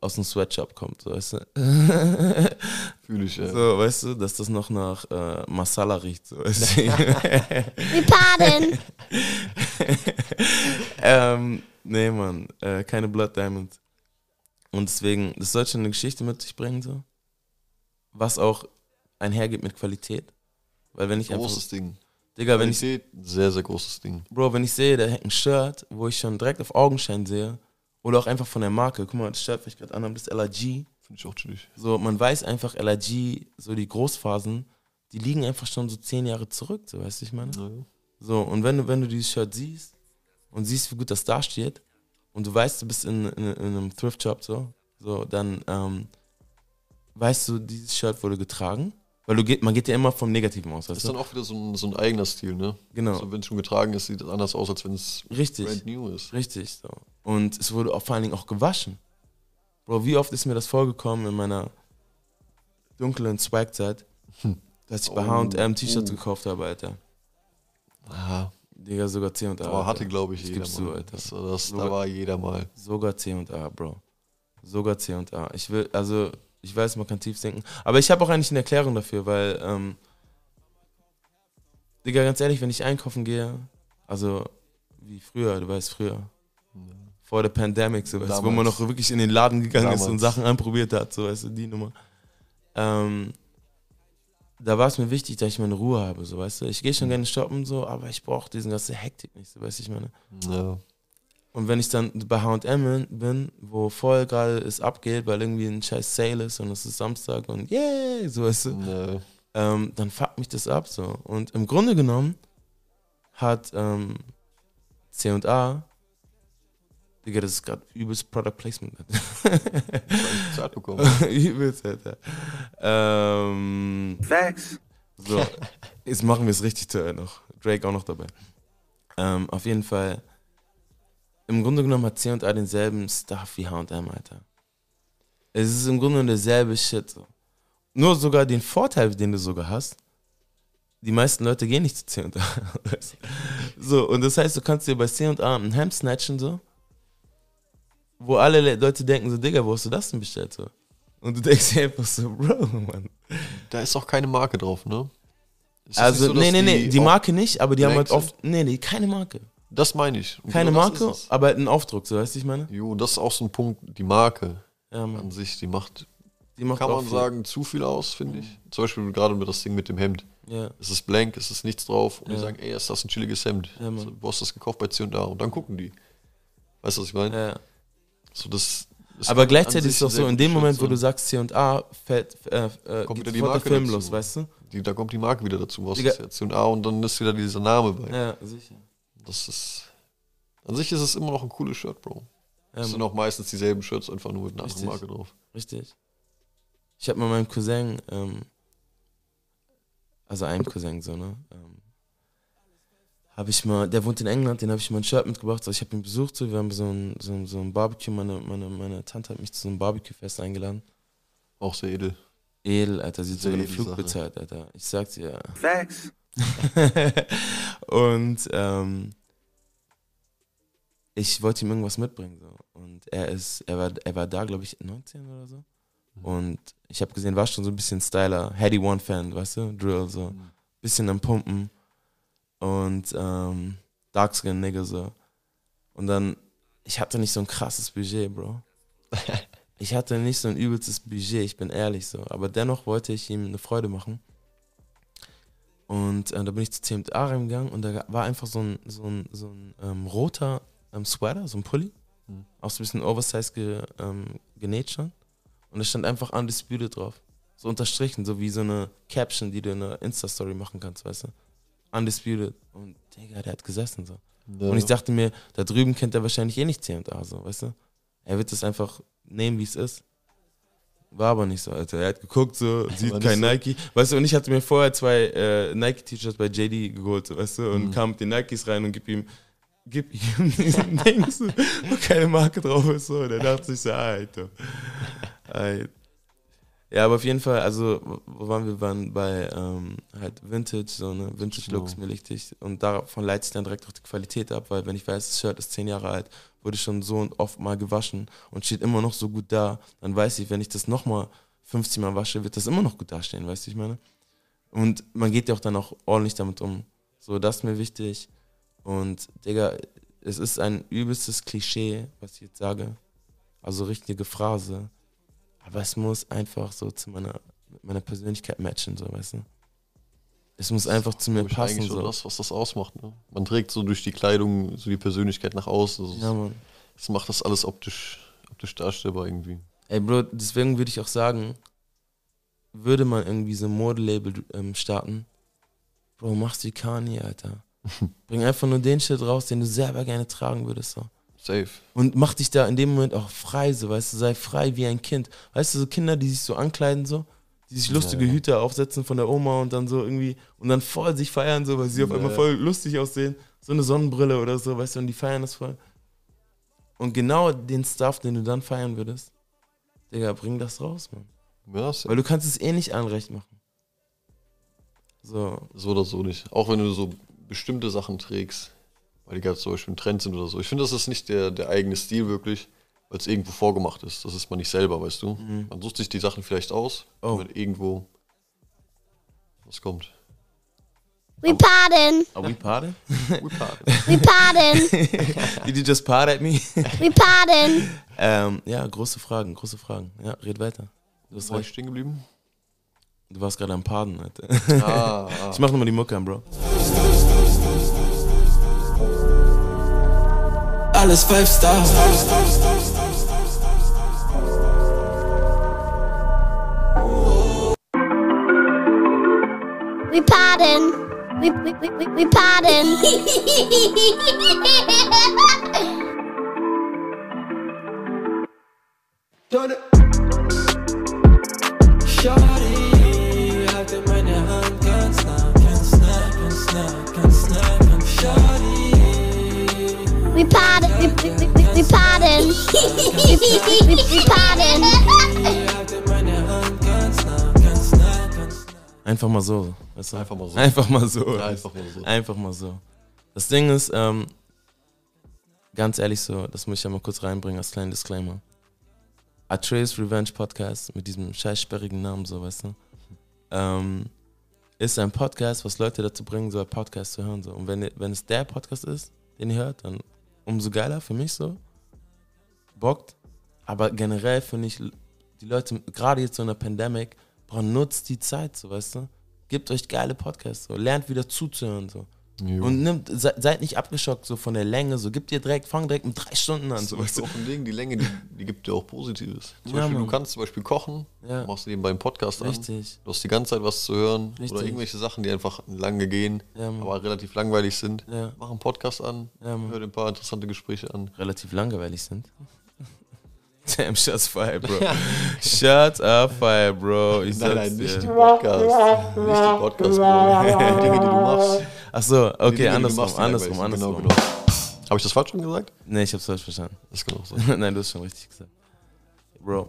aus dem Sweatshop kommt, so, weißt du? Fühle ich, ja. So, weißt du, dass das noch nach äh, Masala riecht, so, weißt du? We pardon. ähm, nee, Mann, äh, keine Blood Diamond. Und deswegen, das sollte schon eine Geschichte mit sich bringen, so. Was auch einhergeht mit Qualität. Weil wenn ich einfach, Großes Ding. Digga, wenn ich, Qualität, sehr, sehr großes Ding. Bro, wenn ich sehe, da hängt ein Shirt, wo ich schon direkt auf Augenschein sehe, oder auch einfach von der Marke, guck mal, das Shirt, was ich gerade anhabe, das ist LRG. Finde ich auch chillig. So, man weiß einfach, LRG, so die Großphasen, die liegen einfach schon so zehn Jahre zurück, so, weißt du, ich meine? Ja. So, und wenn du, wenn du dieses Shirt siehst und siehst, wie gut das dasteht, und du weißt, du bist in, in, in einem Thrift-Shop, so, so, dann ähm, weißt du, dieses Shirt wurde getragen. Weil du geht, man geht ja immer vom Negativen aus, Das ist dann du? auch wieder so ein, so ein eigener Stil, ne? Genau. Also wenn es schon getragen ist, sieht es anders aus, als wenn es brand new ist. Richtig, so. Und es wurde auch vor allen Dingen auch gewaschen. Bro, wie oft ist mir das vorgekommen in meiner dunklen Swag-Zeit, dass ich bei Oh, H&M T-Shirts oh. gekauft habe, Alter. Ah, Digga, sogar C und A. aber hatte, glaube ich, Das jeder gibst mal. du, Alter. Das, das, Sogar- da war jeder mal. Sogar C und A, Bro. Sogar C und A. Ich will, also, ich weiß, man kann tief denken. Aber ich habe auch eigentlich eine Erklärung dafür, weil, ähm, Digga, ganz ehrlich, wenn ich einkaufen gehe, also wie früher, du weißt, früher, vor der Pandemic, so, weißt, du, wo man Damals. noch wirklich in den Laden gegangen ist und Damals. Sachen anprobiert hat, so, weißt du, die Nummer. Ähm, da war es mir wichtig, dass ich meine Ruhe habe, so, weißt du. Ich gehe schon gerne shoppen, so, aber ich brauche diesen ganzen Hektik nicht, so, weißt du, ich meine. Ja. Und wenn ich dann bei H&M bin, wo voll gerade es abgeht, weil irgendwie ein scheiß Sale ist und es ist Samstag und yay, so weißt du, Ne, ähm, dann fuckt mich das ab so. Und im Grunde genommen hat ähm, C&A, Digga, das ist gerade übelst Product Placement. ich Zeit bekommen. übelst, Alter. Ähm, Facts. so, jetzt machen wir es richtig teuer noch. Drake auch noch dabei. Ähm, auf jeden Fall im Grunde genommen hat C&A denselben Stuff wie H&M, Alter. Es ist im Grunde derselbe Shit. So. Nur sogar den Vorteil, den du sogar hast, die meisten Leute gehen nicht zu C&A. so, und das heißt, du kannst dir bei C&A ein Hemd snatchen, so, wo alle Le- Leute denken so, Digga, wo hast du das denn bestellt, so? Und du denkst dir einfach so, Bro, Mann. Da ist auch keine Marke drauf, ne? Also, so, nee, nee, nee, die Marke nicht, aber die haben halt oft, nee, nee, keine Marke. Das meine ich. Und Keine genau das Marke, ist es. aber ein Aufdruck, so weißt du, ich meine? Jo, das ist auch so ein Punkt, die Marke Ja, an sich, die macht, Die macht kann auch man viel. sagen, zu viel aus, finde ich. Zum Beispiel gerade mit das Ding mit dem Hemd. Ja, Es ist blank, es ist nichts drauf. Und die Ja. sagen, ey, ist das ein chilliges Hemd? Ja, Mann. so, wo hast du das gekauft bei C&A? Und dann gucken die. Weißt du, was ich meine? ja. So, das, das Aber gleichzeitig an ist sich es auch so, sehr in dem Moment, wo du sagst C&A, fällt, äh, äh, Kommt geht wieder die sofort Marke der Film dazu. los, weißt du? die, da kommt die Marke wieder dazu. Was Digga. ist jetzt C&A? Und dann ist wieder dieser Name bei. Ja, sicher. Das ist, an sich ist es immer noch ein cooles Shirt, Bro. Ja, Es sind Mann. auch meistens dieselben Shirts, einfach nur mit einer anderen Richtig. Marke drauf. Richtig. Ich habe mal meinem Cousin, ähm, also einem Cousin so, ne? Ähm, habe ich mal, der wohnt in England, den habe ich mal ein Shirt mitgebracht. Also ich habe ihn besucht, so, wir haben so ein, so, ein- so ein Barbecue, meine, meine, meine Tante hat mich zu so einem Barbecue-Fest eingeladen. Auch sehr edel. Edel, Alter, sie hat sogar den Flug Sache. bezahlt, Alter. Ich sag's dir. Facts. und ähm, ich wollte ihm irgendwas mitbringen. So. Und er ist, er war, er war da, glaube ich, 19 oder so. Und ich habe gesehen, war schon so ein bisschen Styler, Heady One-Fan, weißt du, Drill, so. Bisschen am Pumpen. Und ähm, Darkskin Nigga so. Und dann, ich hatte nicht so ein krasses Budget, Bro. Ich hatte nicht so ein übelstes Budget, ich bin ehrlich so. Aber dennoch wollte ich ihm eine Freude machen. Und äh, da bin ich zu CMA reingegangen und da war einfach so ein, so ein, so ein ähm, roter ähm, Sweater, so ein Pulli. Mhm. Auch so ein bisschen oversized ge, ähm, genäht schon. Und da stand einfach Undisputed drauf. So unterstrichen, so wie so eine Caption, die du in einer Insta-Story machen kannst, weißt du? Undisputed. Und Digga, der hat gesessen so. Ja. Und ich dachte mir, da drüben kennt er wahrscheinlich eh nicht C&A, so, weißt du? Er wird es einfach nehmen, wie es ist. War aber nicht so, Alter. Er hat geguckt, so, sieht War kein nicht Nike. Weißt du, und ich hatte mir vorher zwei äh, Nike-T-Shirts bei JD geholt, so, weißt du, und Mhm. kam mit den Nikes rein und gib ihm, gib ihm diesen Ding, so, wo keine Marke drauf ist, so. Und er dachte sich so, Alter. Alter. Ja, aber auf jeden Fall, also, wo- waren wir? Wir waren bei ähm, halt Vintage, so ne, Vintage-Look ist Genau. mir wichtig. Und davon leitet sich dann direkt auch die Qualität ab, weil wenn ich weiß, das Shirt ist zehn Jahre alt, wurde schon so und oft mal gewaschen und steht immer noch so gut da, dann weiß ich, wenn ich das nochmal 50 Mal wasche, wird das immer noch gut dastehen, weißt du, ich meine? Und man geht ja auch dann auch ordentlich damit um. So, das ist mir wichtig. Und, Digga, es ist ein übelstes Klischee, was ich jetzt sage. Also richtige Phrase. Aber es muss einfach so zu meiner, meiner Persönlichkeit matchen, so, weißt du? Es muss einfach zu mir passen, eigentlich so das, was das ausmacht. Ne? Man trägt so durch die Kleidung so die Persönlichkeit nach außen. Das, Ja, Mann. das macht das alles optisch, optisch darstellbar irgendwie. Ey, Bro, deswegen würde ich auch sagen, würde man irgendwie so ein Modelabel ähm, starten, Bro, mach's wie Kanye, Alter. Bring einfach nur den Shit raus, den du selber gerne tragen würdest, so. Safe. Und mach dich da in dem Moment auch frei, so, weißt du, sei frei wie ein Kind. Weißt du, so Kinder, die sich so ankleiden, so, die sich lustige Ja. Hüte aufsetzen von der Oma und dann so irgendwie, und dann voll sich feiern, so, weil sie auf Ja. einmal voll lustig aussehen. So eine Sonnenbrille oder so, weißt du, und die feiern das voll. Und genau den Stuff, den du dann feiern würdest, Digga, bring das raus, Mann. Ja, safe. Weil du kannst es eh nicht anrecht machen. So, So oder so nicht. Auch wenn du so bestimmte Sachen trägst, weil die gerade zum Beispiel im Trend sind oder so. Ich finde, das ist nicht der, der eigene Stil wirklich, weil es irgendwo vorgemacht ist. Das ist man nicht selber, weißt du. Man sucht sich die Sachen vielleicht aus, Mhm. Oh. wenn irgendwo was kommt. We pardon. are we pardon? We pardon. Did you just pardon at me? We pardon. ähm, ja, große Fragen, große Fragen. Ja, red weiter. Du ich recht. stehen geblieben? Du warst gerade am Paden, Alter. Ah, ah. Ich mach nochmal die Mucke an, Bro. Alles Five Star. We pardon. We we we we, we pardon. Shawty, halte meine Hand ganz nah, ganz nah, ganz nah, ganz nah, ganz Shawty. we pardon. Halte meine Hand ganz nah, ganz nah, ganz nah. Einfach mal so. Weißt du? Einfach mal so. Einfach mal so. Ja, einfach mal so. Einfach mal so. Das Ding ist, ähm, ganz ehrlich so, das muss ich ja mal kurz reinbringen als kleinen Disclaimer. Atreus Revenge Podcast mit diesem scheiß sperrigen Namen, so weißt du, ähm, ist ein Podcast, was Leute dazu bringen, so einen Podcast zu hören. So. Und wenn, wenn es der Podcast ist, den ihr hört, dann umso geiler für mich so. Bockt. Aber generell finde ich, die Leute, gerade jetzt so in der Pandemic, brauchen nutzt die Zeit, so weißt du. Gebt euch geile Podcasts, so. lernt wieder zuzuhören, so. Jo. Und nimmt, se, seid nicht abgeschockt so von der Länge, so gibt ihr direkt, fang direkt mit drei Stunden an, Das so ist auch ein Ding, die Länge, die, die gibt dir auch Positives. Zum Ja, Beispiel, Mann. du kannst zum Beispiel kochen, Ja. machst nebenbei einen Podcast an. Richtig. Du hast die ganze Zeit was zu hören Richtig. oder irgendwelche Sachen, die einfach lange gehen, Ja, aber relativ langweilig sind. Mach einen Podcast an, hör dir ein paar interessante Gespräche an. Relativ langweilig sind. Damn, shots fire, bro. Shots up fire, bro. Ich sag's nicht die dir. Podcast. nicht die Podcast, Bro. Die Dinge, die du machst. Ach so, okay, Dinge, die andersrum, andersrum, andersrum. Genau, genau. Habe ich das falsch schon gesagt? Nee, ich hab's falsch verstanden. Das ist genau so. Nein, du hast schon richtig gesagt. Bro.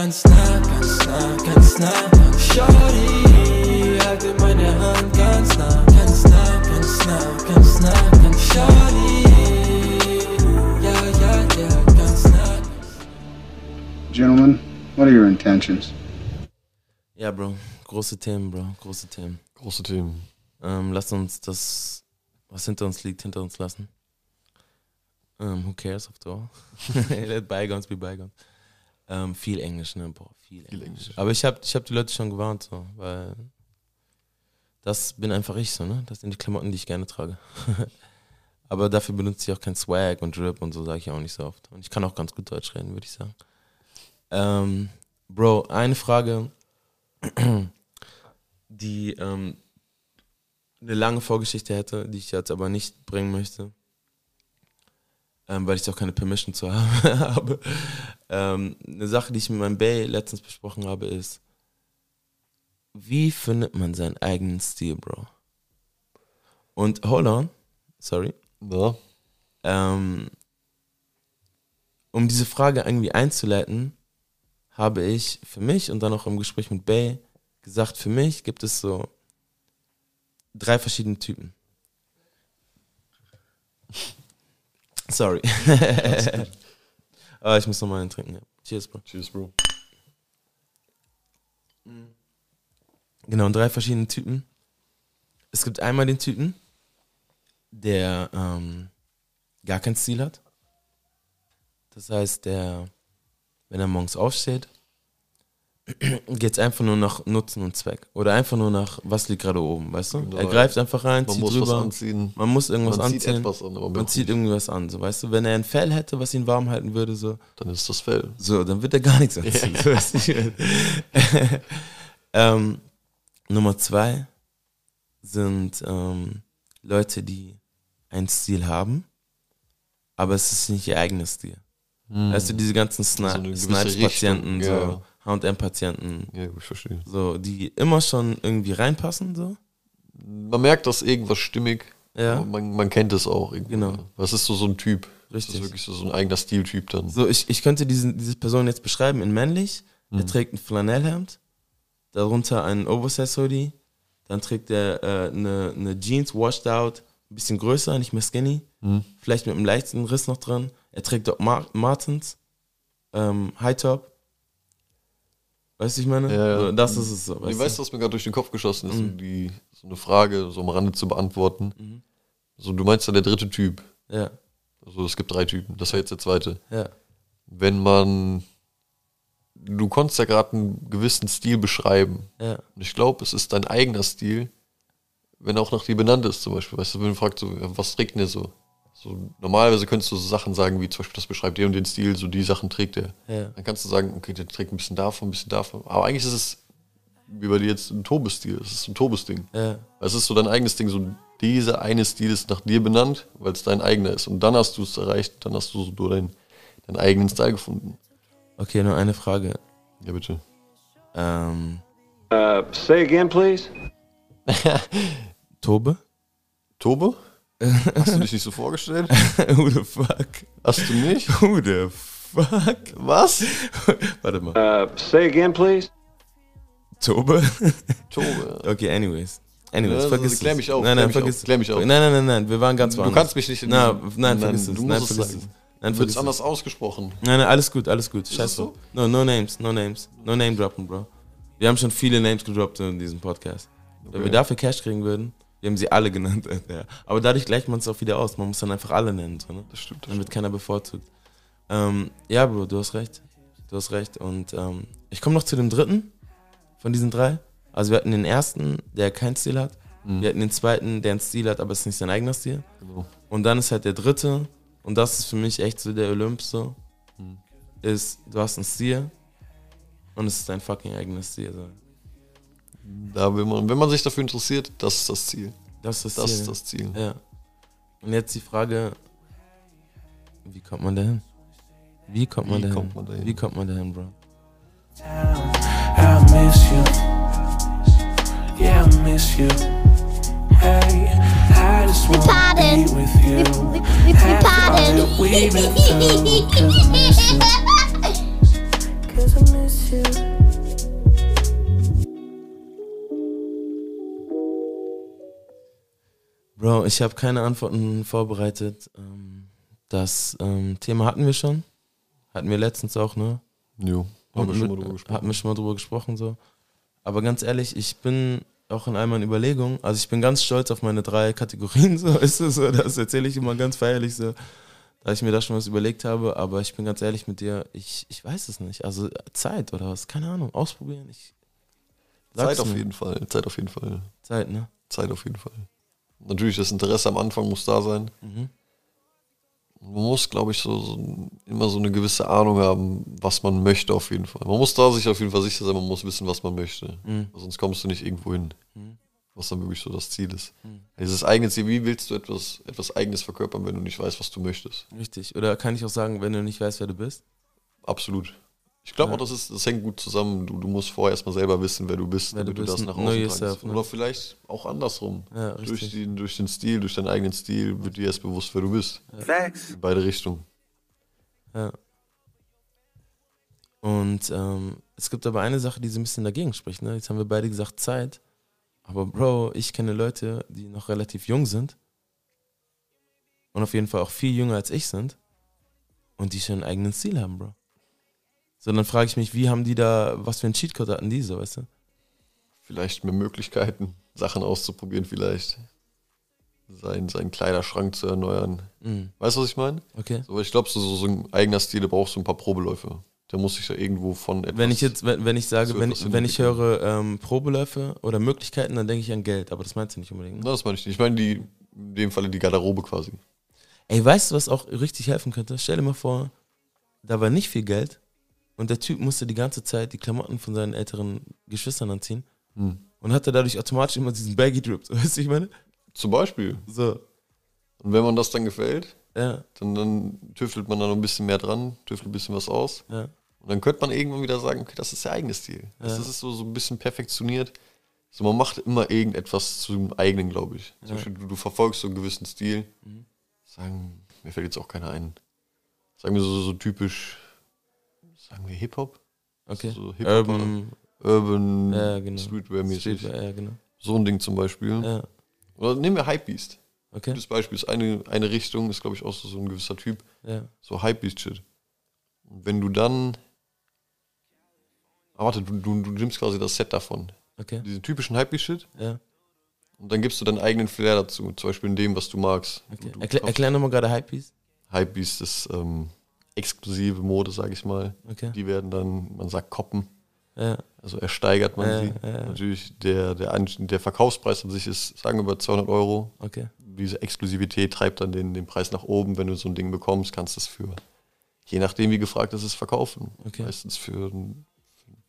Ganz nah, ganz nah, ganz nah. Shorty, halte meine Hand ganz nah, ganz nah, ganz nah, ganz nah, ganz Shorty. Ja, ja, ja, ganz nah. Gentlemen, what are your intentions? Ja, Bro. Große Themen, Bro. Große Themen. Große Themen. Ähm, lass uns das, was hinter uns liegt, hinter uns lassen. Ähm, who cares of all? Let bygones be bygones. Ähm, viel Englisch, ne, Bro. Viel, Viel Englisch. Englisch. Aber ich habe ich hab die Leute schon gewarnt, so, weil das bin einfach ich so, ne? Das sind die Klamotten, die ich gerne trage. Aber dafür benutze ich auch kein Swag und Drip und so, sage ich auch nicht so oft. Und ich kann auch ganz gut Deutsch reden, würde ich sagen. Ähm, Bro, eine Frage, die ähm, eine lange Vorgeschichte hätte, die ich jetzt aber nicht bringen möchte, ähm, weil ich auch keine Permission zu haben habe. Ähm, eine Sache, die ich mit meinem Bay letztens besprochen habe, ist, wie findet man seinen eigenen Stil, Bro? Und hold on, sorry, Ja. ähm, um diese Frage irgendwie einzuleiten, habe ich für mich und dann auch im Gespräch mit Bay gesagt, für mich gibt es so drei verschiedene Typen. Sorry. Aber ich muss nochmal einen trinken. Ja. Cheers, Bro. Cheers, Bro. Genau, drei verschiedene Typen. Es gibt einmal den Typen, der ähm, gar keinen Stil hat. Das heißt, der, wenn er morgens aufsteht, geht es einfach nur nach Nutzen und Zweck. Oder einfach nur nach, was liegt gerade oben, weißt du? Genau, er ja. greift einfach rein, Man zieht muss was drüber. anziehen. Man muss irgendwas Man zieht anziehen. etwas an, man zieht nicht. irgendwie was an, so weißt du? Wenn er ein Fell hätte, was ihn warm halten würde, so, Dann ist das Fell. so, dann wird er gar nichts anziehen. So, du? ähm, Nummer zwei sind ähm, Leute, die einen Stil haben, aber es ist nicht ihr eigenes Stil. Weißt du, diese ganzen So eine gewisse Snipes-Patienten, Richtung, ja. H&M-Patienten, Ja, ich verstehe. so, die immer schon irgendwie reinpassen, so. Man merkt, dass irgendwas stimmig. Ja. Man, man kennt es auch. Irgendwie. Genau. Was ist so so ein Typ? Das Richtig. ist wirklich so, so ein eigener Stiltyp dann. So, ich, ich könnte diesen, diese Person jetzt beschreiben in männlich. Er trägt ein Flanellhemd, darunter einen Oversize-Hoodie, dann trägt er äh, eine, eine Jeans, washed out, ein bisschen größer, nicht mehr skinny, vielleicht mit einem leichten Riss noch dran. Er trägt Doc Mar Martens, ähm, High Top. Weißt du, ich meine? Ja, ja. Das ist es Weißt weiß, du? was mir gerade durch den Kopf geschossen ist, um die, so eine Frage so am Rande zu beantworten. So, du meinst dann der dritte Typ. Ja, Also es gibt drei Typen. Das wäre jetzt der zweite. ja, Wenn man du konntest ja gerade einen gewissen Stil beschreiben. Ja. Und ich glaube, es ist dein eigener Stil, wenn er auch nach dir benannt ist, zum Beispiel. Weißt du, wenn du fragst, so, ja, was trägt denn der so? So? Normalerweise könntest du so Sachen sagen, wie zum Beispiel, das beschreibt den und den Stil, so die Sachen trägt er. Ja. Dann kannst du sagen, okay, der trägt ein bisschen davon, ein bisschen davon. Aber eigentlich ist es, wie bei dir jetzt, ein Tobestil. Es ist ein Tobesding. Ja. Es ist so dein eigenes Ding, so dieser eine Stil ist nach dir benannt, weil es dein eigener ist. Und dann hast du es erreicht, dann hast du so deinen, deinen eigenen Style gefunden. Okay, nur eine Frage. Ja, bitte. Ähm, Uh, say again, please. Tobe? Tobe? Hast du dich nicht so vorgestellt? Who the fuck? Hast du nicht? Who the fuck? Was? Warte mal. Uh, say again, please. Tobe? Tobe. Okay, anyways. Anyways, Ja, vergiss also es. mich auf, Nein, klär nein, mich vergiss klär mich es. auf. Nein, nein, nein, nein, wir waren ganz Du woanders. kannst mich nicht in Na, nein, Nein, vergiss es. du Nein, musst es vergiss es. Nein, Du vergiss es. anders ausgesprochen. Nein, nein, alles gut, alles gut. es Scheiß so? No, no names, no names. No name droppen, Bro. Wir haben schon viele Names gedroppt in diesem Podcast. Wenn wir dafür Cash kriegen würden, wir haben sie alle genannt. Alter. Aber dadurch gleicht man es auch wieder aus. Man muss dann einfach alle nennen. So, ne? Das stimmt. Das Dann wird keiner bevorzugt. Ähm, ja, Bro, du hast recht. Du hast recht. Und ähm, ich komme noch zu dem dritten von diesen drei. Also wir hatten den ersten, der keinen Stil hat. Mhm. Wir hatten den zweiten, der einen Stil hat, aber es ist nicht sein eigener Stil. Genau. Und dann ist halt der dritte, und das ist für mich echt so der Olymp so, Mhm. ist, du hast einen Stil und es ist dein fucking eigenes Stil. So. Da will man, wenn man sich dafür interessiert, das ist das Ziel. Das ist das, Das Ziel. ist das Ziel. Ja. Und jetzt die Frage, wie kommt man dahin? Wie kommt man Wie dahin? kommt man dahin? Wie kommt man dahin, Bro? I miss you. Yeah, I miss you. Hey, I just wanna pardon. be with you. we, we, we that we've been through, 'cause I miss you. Cause I miss you. Bro, ich habe keine Antworten vorbereitet. Ähm, Das ähm, Thema hatten wir schon. Hatten wir letztens auch, ne? Jo, haben wir schon mal drüber gesprochen. Hatten wir schon mal drüber gesprochen, so. Aber ganz ehrlich, ich bin auch in all meinen Überlegungen, also ich bin ganz stolz auf meine drei Kategorien, so ist es so, das erzähle ich immer ganz feierlich so, da ich mir da schon was überlegt habe, aber ich bin ganz ehrlich mit dir, ich, ich weiß es nicht. Also Zeit oder was, keine Ahnung, ausprobieren. Ich, Zeit auf mir. jeden Fall. Zeit auf jeden Fall. Zeit, ne? Zeit auf jeden Fall. Natürlich, das Interesse am Anfang muss da sein. Mhm. Man muss, glaube ich, so, so immer so eine gewisse Ahnung haben, was man möchte auf jeden Fall. Man muss da sich auf jeden Fall sicher sein, man muss wissen, was man möchte. Mhm. Sonst kommst du nicht irgendwo hin, Mhm. was dann wirklich so das Ziel ist. Mhm. Dieses eigene Ziel, wie willst du etwas, etwas Eigenes verkörpern, wenn du nicht weißt, was du möchtest? Richtig. Oder kann ich auch sagen, wenn du nicht weißt, wer du bist? Absolut. Ich glaube Ja. auch, das, ist, das hängt gut zusammen. Du, du musst vorher erstmal selber wissen, wer du bist, Wer du damit du, bist, das nach außen kannst. ne? Oder vielleicht auch andersrum. Ja, durch, den, durch den Stil, durch deinen eigenen Stil wird dir erst bewusst, wer du bist. Facts. In beide Richtungen. Ja. Und ähm, es gibt aber eine Sache, die so ein bisschen dagegen spricht. Ne? Jetzt haben wir beide gesagt Zeit. Aber Bro, ich kenne Leute, die noch relativ jung sind. Und auf jeden Fall auch viel jünger als ich sind. Und die schon einen eigenen Stil haben, Bro. So, dann frage ich mich, wie haben die da, was für einen Cheatcode hatten die so, weißt du? Vielleicht mehr Möglichkeiten, Sachen auszuprobieren, vielleicht. Sein, seinen Kleiderschrank zu erneuern. Mhm. Weißt du, was ich meine? Okay. So, ich glaube, so, so ein eigener Stil, der braucht so ein paar Probeläufe. Der muss sich ja irgendwo von etwas. Wenn ich jetzt, wenn, wenn ich sage, wenn, wenn ich höre ähm, Probeläufe oder Möglichkeiten, dann denke ich an Geld. Aber das meinst du nicht unbedingt. Ne? Das meine ich nicht. Ich meine, die, in dem Falle die Garderobe quasi. Ey, weißt du, was auch richtig helfen könnte? Stell dir mal vor, da war nicht viel Geld und der Typ musste die ganze Zeit die Klamotten von seinen älteren Geschwistern anziehen Hm. und hatte dadurch automatisch immer diesen Baggy Drip. Weißt du, ich meine? Zum Beispiel. So, Und wenn man das dann gefällt, ja, dann, dann tüftelt man da noch ein bisschen mehr dran, tüftelt ein bisschen was aus. ja. Und dann könnte man irgendwann wieder sagen, okay, das ist der eigene Stil. Das, Ja. das ist so, so ein bisschen perfektioniert. So, man macht immer irgendetwas zum eigenen, glaube ich. Zum. Beispiel, du, du verfolgst so einen gewissen Stil. Mhm. Sagen, mir fällt jetzt auch keiner ein. Sagen wir so, so typisch, sagen wir Hip-Hop? Okay. So Hip-Hop Urban, Urban, ja, genau. Streetwear-mäßig. Streetwear, ja, genau. So ein Ding zum Beispiel. Ja, Oder nehmen wir Hypebeast. okay. Gutes Beispiel ist eine, eine Richtung, ist glaube ich auch so, so ein gewisser Typ. Ja, So Hypebeast-Shit. Und wenn du dann. Ah, warte, du, du, du nimmst quasi das Set davon. okay. Diesen typischen Hypebeast-Shit. Ja, Und dann gibst du deinen eigenen Flair dazu. Zum Beispiel in dem, was du magst. okay. Du, du Erklär, kaufst- erklär nochmal gerade Hypebeast. Hypebeast ist ähm, exklusive Mode, sage ich mal. Okay. Die werden dann, man sagt, koppen. Ja. Also ersteigert man Ja, sie. ja. Natürlich, der, der, der Verkaufspreis an sich ist, sagen wir mal, 200 Euro. Okay. Diese Exklusivität treibt dann den, den Preis nach oben. Wenn du so ein Ding bekommst, kannst du es für, je nachdem wie gefragt ist, es verkaufen. Okay. Meistens für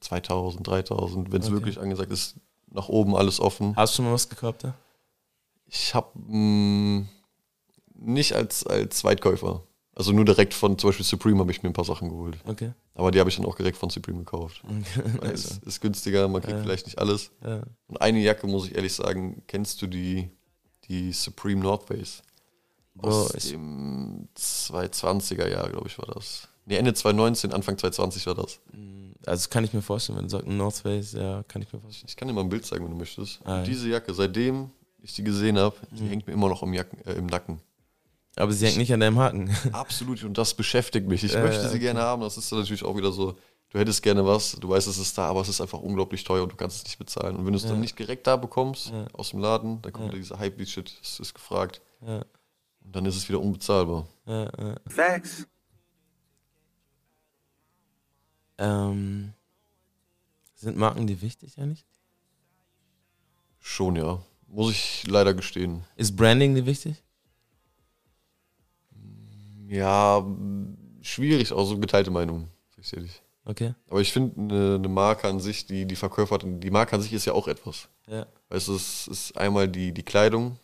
2000, 3000, wenn es Okay. wirklich angesagt ist, nach oben alles offen. Hast du schon mal was gekauft, ja? Ich habe nicht als, als Zweitkäufer. Also nur direkt von zum Beispiel Supreme habe ich mir ein paar Sachen geholt. Okay. Aber die habe ich dann auch direkt von Supreme gekauft. Okay. Es ist günstiger, man kriegt Ja. vielleicht nicht alles. Ja. Und eine Jacke, muss ich ehrlich sagen, kennst du die, die Supreme North Face? Aus dem 220er Jahr, glaube ich, war das. Nee, Ende 2019, Anfang 2020 war das. Also kann ich mir vorstellen, wenn du sagst North Face, ja, kann ich mir vorstellen. Ich kann dir mal ein Bild zeigen, wenn du möchtest. Ah, diese Jacke, seitdem ich die gesehen habe, die Mhm. hängt mir immer noch im, Jacken, äh, im Nacken. Aber sie hängt nicht an deinem Haken. Absolut, und das beschäftigt mich. Ich Äh, möchte sie okay. gerne haben. Das ist dann natürlich auch wieder so, du hättest gerne was, du weißt, es ist da, aber es ist einfach unglaublich teuer und du kannst es nicht bezahlen. Und wenn du es Ja. dann nicht direkt da bekommst, Ja. aus dem Laden, dann kommt Ja. wieder dieser Hype-Shit, es ist gefragt. Ja. Und dann ist es wieder unbezahlbar. Ja, ja. Facts. Ähm, sind Marken dir wichtig eigentlich? Schon, ja. Muss ich leider gestehen. Ist Branding dir wichtig? Ja, schwierig, auch so geteilte Meinung, ich ehrlich. Okay. Aber ich finde, eine, eine Marke an sich, die die verkörpert, die Marke an sich ist ja auch etwas. Ja. Weißt du, es ist einmal die, die Kleidung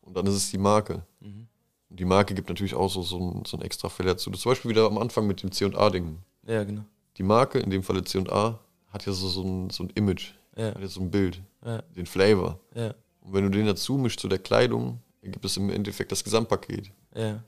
und dann ist es die Marke. Mhm. Und die Marke gibt natürlich auch so, so, ein, so ein extra Feld dazu. Zum Beispiel wieder am Anfang mit dem C&A-Ding. Ja, genau. Die Marke, in dem Falle C&A, hat ja so, so, ein, so ein Image, Ja. hat ja so ein Bild, Ja. den Flavor. Ja. Und wenn du den dazu mischst zu der Kleidung, ergibt es im Endeffekt das Gesamtpaket. Ja.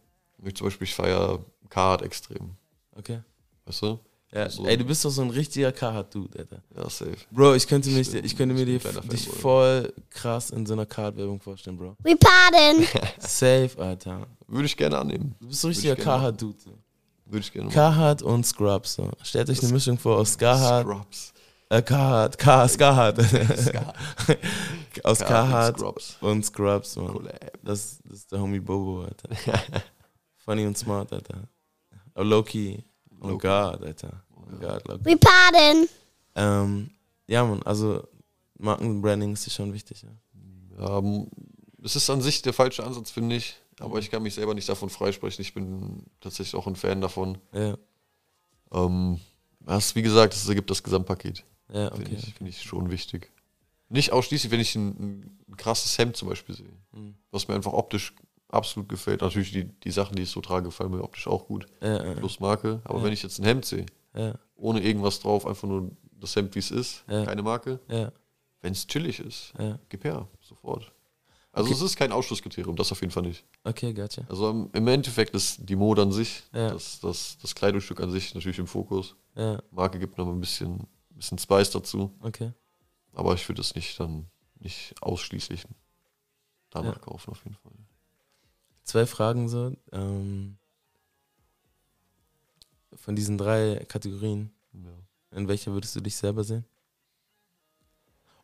Ich zum Beispiel, ich feiere Carhartt extrem. Okay. Weißt du? Ja, So- ey, du bist doch so ein richtiger Carhartt-Dude, Alter. Ja, safe. Bro, ich könnte, mich, ich könnte mir ich die, dich voll krass in so einer Carhartt-Werbung vorstellen, Bro. We pardon. Safe, Alter. Würde ich gerne annehmen. Du bist so ein richtiger Carhartt-Dude. So. Würde ich gerne machen. Carhartt und Scrubs. So. Stellt euch eine Mischung vor aus Carhartt. Scrubs. Äh, Carhartt. Car, Scarhartt. aus Carhartt und Scrubs. und Scrubs, man. Collab. Das, das ist der Homie Bobo, Alter. Funny und smart, Alter. Oh, Loki. Oh Low-key. God, Alter. Oh God, Loki. We pardon. Ähm, ja, man, also Markenbranding ist dir schon wichtig, ja. Ähm, es ist an sich der falsche Ansatz, finde ich. Aber ich kann mich selber nicht davon freisprechen. Ich bin tatsächlich auch ein Fan davon. Ja, Ähm, was, wie gesagt, es ergibt das Gesamtpaket. ja Finde okay. ich, finde ich schon wichtig. Nicht ausschließlich, wenn ich ein, ein krasses Hemd zum Beispiel sehe. Mhm. Was mir einfach optisch absolut gefällt. Natürlich die, die Sachen, die ich so trage, gefallen mir optisch auch gut. Ja, ja, Plus Marke. Aber Ja. wenn ich jetzt ein Hemd sehe, ohne irgendwas drauf, einfach nur das Hemd, wie es ist, keine Marke, wenn es chillig ist, gib her, sofort. Also Okay. es ist kein Ausschlusskriterium, das auf jeden Fall nicht. Okay, gotcha. Also im- Endeffekt ist die Mode an sich, das, das, das Kleidungsstück an sich natürlich im Fokus. Marke gibt noch ein bisschen, bisschen Spice dazu, okay. aber ich würde es nicht dann nicht ausschließlich danach kaufen auf jeden Fall. Zwei Fragen so. Ähm, von diesen drei Kategorien, Ja. in welcher würdest du dich selber sehen?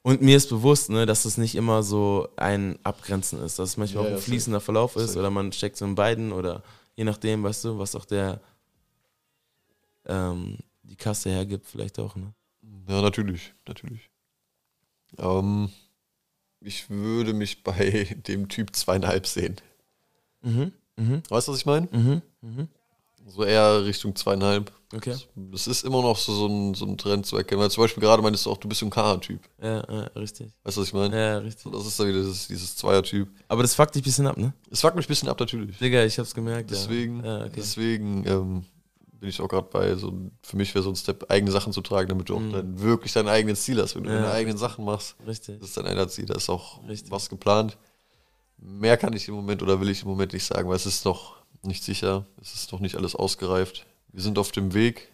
Und mir ist bewusst, ne, dass es nicht immer so ein Abgrenzen ist, dass es manchmal Ja, auch ein fließender Verlauf ist Safe. oder man steckt so in beiden oder je nachdem, weißt du, was auch der ähm, die Kasse hergibt, vielleicht auch, ne? Ja, natürlich, natürlich. Ähm, ich würde mich bei dem Typ zweieinhalb sehen. Mhm. Mhm. Weißt du, was ich meine? Mhm. Mhm. So eher Richtung zweieinhalb. Okay. Es ist immer noch so, so, ein, so ein Trend zu erkennen. Weil zum Beispiel gerade meinst du auch, du bist so ein K-Typ. Ja, ja, richtig. Weißt du, was ich meine? Ja, richtig. So, das ist dann wieder dieses, dieses Zweier-Typ. Aber das fuckt dich ein bisschen ab, ne? Es fuckt mich ein bisschen ab, natürlich. Digga, ich hab's gemerkt. Deswegen, Ja, ja okay. deswegen ähm, bin ich auch gerade bei, so für mich wäre so ein Step, eigene Sachen zu tragen, damit du auch dann wirklich dein eigenes Ziel hast. Wenn du Mhm. Ja. deine eigenen Sachen machst, Richtig. das ist dein Ziel, da ist auch Richtig. was geplant. Mehr kann ich im Moment oder will ich im Moment nicht sagen, weil es ist noch nicht sicher, es ist noch nicht alles ausgereift. Wir sind auf dem Weg,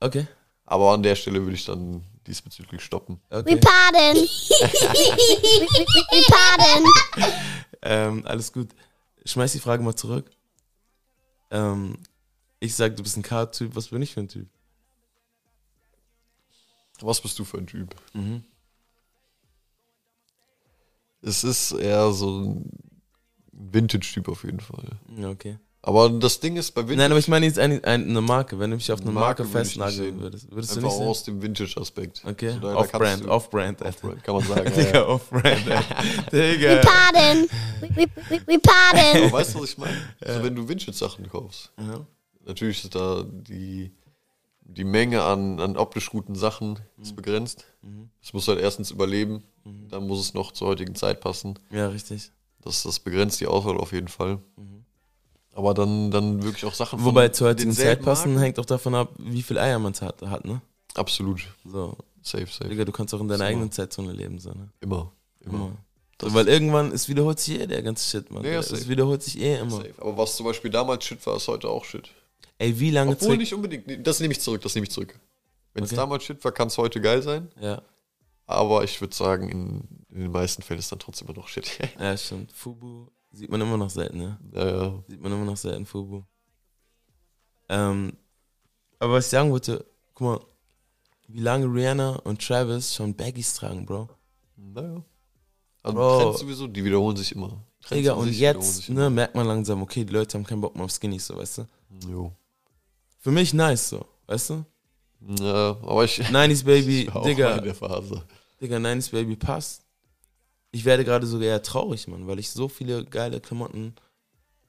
Okay. aber an der Stelle würde ich dann diesbezüglich stoppen. Okay. pardon. we, we, we pardon. Ähm, alles gut. Schmeiß die Frage mal zurück. Ähm, ich sag, du bist ein K-Typ. Was bin ich für ein Typ? Was bist du für ein Typ? Mhm. Es ist eher so ein Vintage-Typ auf jeden Fall. Ja, okay. Aber das Ding ist bei Vintage Nein, aber ich meine jetzt eine, eine Marke. Wenn du mich auf eine Marke, Marke festnageln würdest, würdest du einfach nicht sehen? aus dem Vintage-Aspekt. Okay, So, da- da off-brand, du- off-brand, Alter. Off-brand, kann man sagen. Digga, ja. off-brand, Alter. We Digga. pardon. We, we, we, we pardon. Aber weißt du, was ich meine? Also wenn du Vintage-Sachen kaufst, Ja. natürlich ist da die, die Menge an, an optisch guten Sachen Mhm. ist begrenzt. Es muss halt erstens überleben, dann muss es noch zur heutigen Zeit passen. Ja, richtig. Das, das begrenzt die Auswahl auf jeden Fall. Aber dann, dann wirklich auch Sachen Mhm. Wobei zur heutigen Zeit passen Marken. hängt auch davon ab, wie viel Eier man hat, hat, ne? Absolut. So. Safe, safe. Digga, du kannst auch in deiner eigenen Zeitzone leben, so, ne? Immer. Immer. Immer. So, weil irgendwann, es wiederholt sich eh der ganze Shit, man. Ja, es wiederholt sich eh immer. Safe. Aber was zum Beispiel damals Shit war, ist heute auch Shit. Ey, wie lange Obwohl nicht unbedingt. Das nehme ich zurück, das nehme ich zurück. Wenn es Okay. damals Shit war, kann es heute geil sein. Ja. Aber ich würde sagen, in, in den meisten Fällen ist dann trotzdem immer noch Shit. Ja, stimmt. Fubu sieht man immer noch selten, ne? ja, ja. Sieht man immer noch selten, Fubu. Ähm, aber was ich sagen wollte, guck mal, wie lange Rihanna und Travis schon Baggies tragen, Bro. Naja. Also Bro. Trends sowieso, die wiederholen sich immer. Trends Digga, und jetzt ne, merkt man langsam, okay, die Leute haben keinen Bock mehr auf Skinnies, so, weißt du? Jo. Für mich nice, so, weißt du? Ja, aber ich. 90s Baby, ich war auch Digga. mal in der Phase. Digga, 90s Baby passt. Ich werde gerade sogar eher traurig, Mann, weil ich so viele geile Klamotten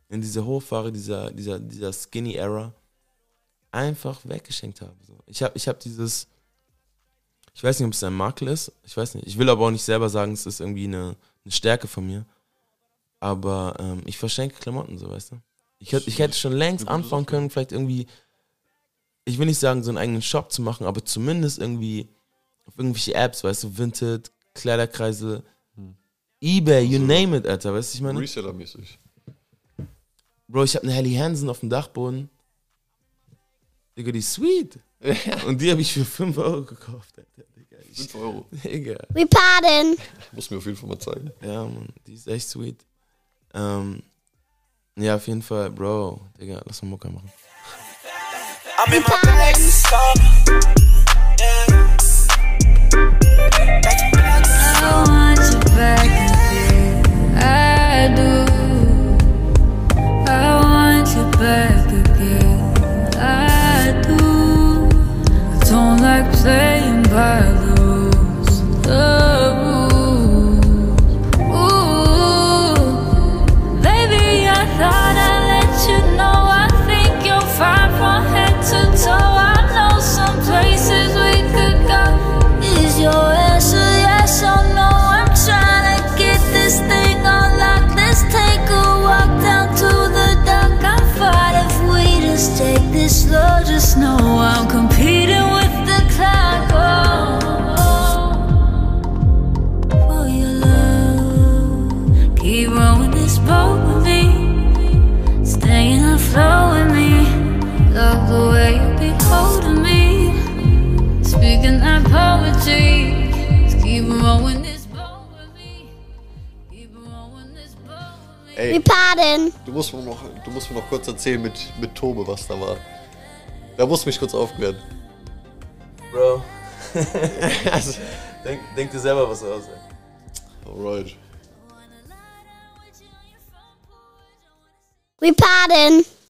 in dieser Hochphase, dieser, dieser, dieser Skinny-Era einfach weggeschenkt habe. So. Ich habe ich hab dieses, ich weiß nicht, ob es ein Makel ist, ich weiß nicht. Ich will aber auch nicht selber sagen, es ist irgendwie eine, eine Stärke von mir. Aber ähm, ich verschenke Klamotten, so weißt du. Ich, hätt- ich hätte schon längst anfangen können, vielleicht irgendwie, ich will nicht sagen, so einen eigenen Shop zu machen, aber zumindest irgendwie auf irgendwelche Apps, weißt du, Vinted, Kleiderkreise, Ebay, you Also, name it, Alter, weißt du, ich meine? Reseller-mäßig. Bro, ich habe eine Helly Hansen auf dem Dachboden. Digga, die ist sweet. Und die habe ich für 5 Euro gekauft, Alter. Digga, ich, 5 Euro. Digga. We pardon. Muss mir auf jeden Fall mal zeigen. Ja, Mann, die ist echt sweet. Ähm, ja, auf jeden Fall, Bro, Digga, lass mal Mucke machen. I'm in my bag this summer. Yeah. Erzählen mit, mit Tobe, was da war. Da musst du mich kurz aufklären. Bro, Also, denk, denk dir selber was aus, ey. alright. We pardon.